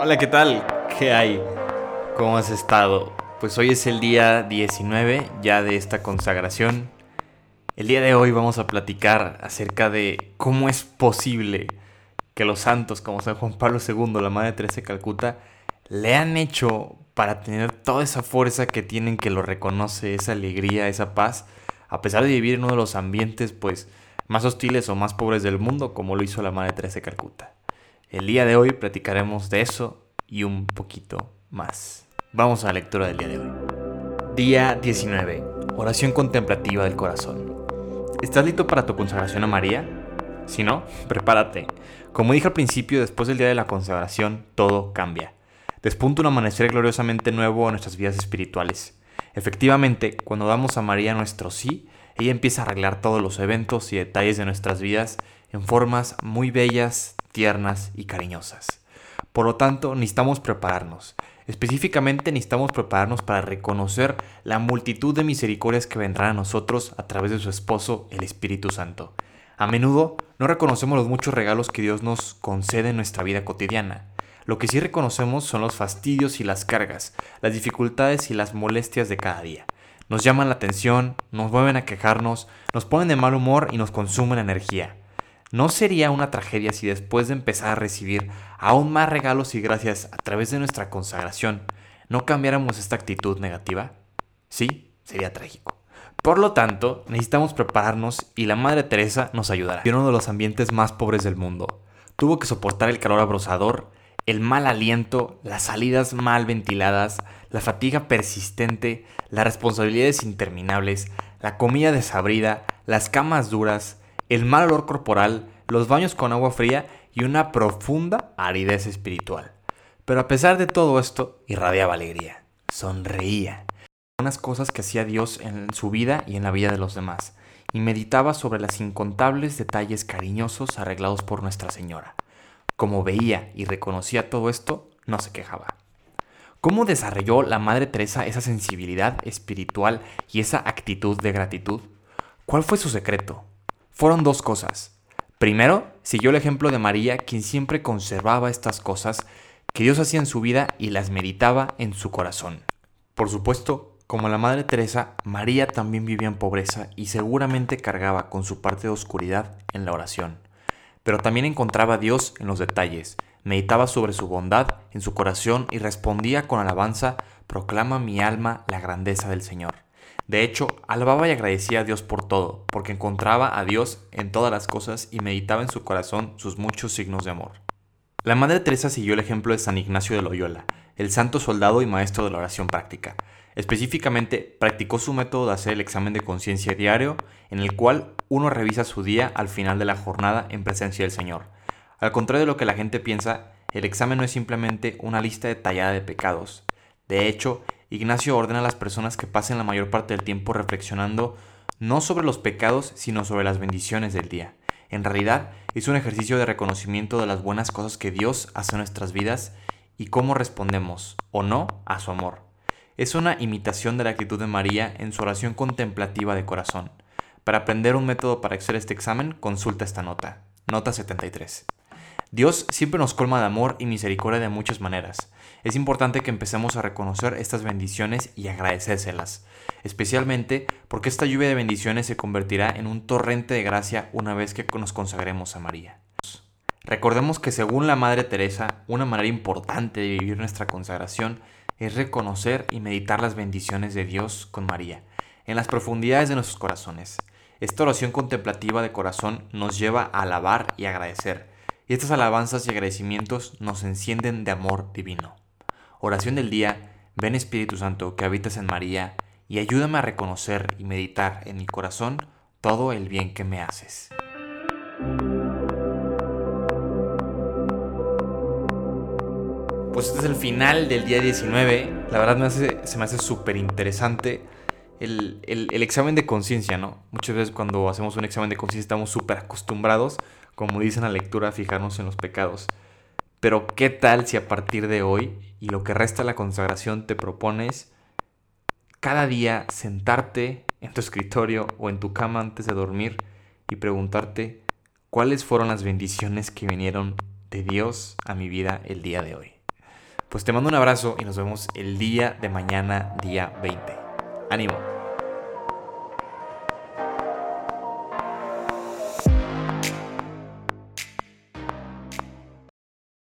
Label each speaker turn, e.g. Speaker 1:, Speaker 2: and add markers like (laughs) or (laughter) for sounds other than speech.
Speaker 1: Hola, ¿qué tal? ¿Qué hay? ¿Cómo has estado? Pues hoy es el día 19 ya de esta consagración. El día de hoy vamos a platicar acerca de cómo es posible que los santos como San Juan Pablo II, la Madre Teresa de Calcuta, le han hecho para tener toda esa fuerza que tienen que lo reconoce, esa alegría, esa paz, a pesar de vivir en uno de los ambientes pues más hostiles o más pobres del mundo como lo hizo la Madre Teresa de Calcuta. El día de hoy platicaremos de eso y un poquito más. Vamos a la lectura del día de hoy. Día 19. Oración contemplativa del corazón. ¿Estás listo para tu consagración a María? Si no, (laughs) prepárate. Como dije al principio, después del día de la consagración, todo cambia. Despunta un amanecer gloriosamente nuevo a nuestras vidas espirituales. Efectivamente, cuando damos a María nuestro sí, ella empieza a arreglar todos los eventos y detalles de nuestras vidas en formas muy bellas, tiernas y cariñosas. Por lo tanto, necesitamos prepararnos. Específicamente necesitamos prepararnos para reconocer la multitud de misericordias que vendrán a nosotros a través de su esposo, el Espíritu Santo. A menudo no reconocemos los muchos regalos que Dios nos concede en nuestra vida cotidiana. Lo que sí reconocemos son los fastidios y las cargas, las dificultades y las molestias de cada día. Nos llaman la atención, nos mueven a quejarnos, nos ponen de mal humor y nos consumen energía. ¿No sería una tragedia si después de empezar a recibir aún más regalos y gracias a través de nuestra consagración no cambiáramos esta actitud negativa? Sí, sería trágico. Por lo tanto, necesitamos prepararnos y la Madre Teresa nos ayudará. En uno de los ambientes más pobres del mundo, tuvo que soportar el calor abrasador, el mal aliento, las salidas mal ventiladas, la fatiga persistente, las responsabilidades interminables, la comida desabrida, las camas duras, el mal olor corporal, los baños con agua fría y una profunda aridez espiritual. Pero a pesar de todo esto, irradiaba alegría, sonreía. Unas cosas que hacía Dios en su vida y en la vida de los demás, y meditaba sobre los incontables detalles cariñosos arreglados por Nuestra Señora. Como veía y reconocía todo esto, no se quejaba. ¿Cómo desarrolló la Madre Teresa esa sensibilidad espiritual y esa actitud de gratitud? ¿Cuál fue su secreto? Fueron dos cosas. Primero, siguió el ejemplo de María, quien siempre conservaba estas cosas que Dios hacía en su vida y las meditaba en su corazón. Por supuesto, como la Madre Teresa, María también vivía en pobreza y seguramente cargaba con su parte de oscuridad en la oración. Pero también encontraba a Dios en los detalles, meditaba sobre su bondad en su corazón y respondía con alabanza, proclama mi alma la grandeza del Señor. De hecho, alababa y agradecía a Dios por todo, porque encontraba a Dios en todas las cosas y meditaba en su corazón sus muchos signos de amor. La Madre Teresa siguió el ejemplo de San Ignacio de Loyola, el santo soldado y maestro de la oración práctica. Específicamente, practicó su método de hacer el examen de conciencia diario, en el cual uno revisa su día al final de la jornada en presencia del Señor. Al contrario de lo que la gente piensa, el examen no es simplemente una lista detallada de pecados. De hecho, Ignacio ordena a las personas que pasen la mayor parte del tiempo reflexionando no sobre los pecados, sino sobre las bendiciones del día. En realidad, es un ejercicio de reconocimiento de las buenas cosas que Dios hace en nuestras vidas y cómo respondemos, o no, a su amor. Es una imitación de la actitud de María en su oración contemplativa de corazón. Para aprender un método para hacer este examen, consulta esta nota. Nota 73. Dios siempre nos colma de amor y misericordia de muchas maneras. Es importante que empecemos a reconocer estas bendiciones y agradecérselas, especialmente porque esta lluvia de bendiciones se convertirá en un torrente de gracia una vez que nos consagremos a María. Recordemos que según la Madre Teresa, una manera importante de vivir nuestra consagración es reconocer y meditar las bendiciones de Dios con María, en las profundidades de nuestros corazones. Esta oración contemplativa de corazón nos lleva a alabar y agradecer, y estas alabanzas y agradecimientos nos encienden de amor divino. Oración del día, ven Espíritu Santo que habitas en María, y ayúdame a reconocer y meditar en mi corazón todo el bien que me haces. Pues este es el final del día 19. La verdad se me hace súper interesante el, el, examen de conciencia, ¿no? Muchas veces cuando hacemos un examen de conciencia estamos súper acostumbrados como dice en la lectura, fijarnos en los pecados. Pero ¿qué tal si a partir de hoy y lo que resta de la consagración te propones cada día sentarte en tu escritorio o en tu cama antes de dormir y preguntarte cuáles fueron las bendiciones que vinieron de Dios a mi vida el día de hoy? Pues te mando un abrazo y nos vemos el día de mañana, día 20. Ánimo.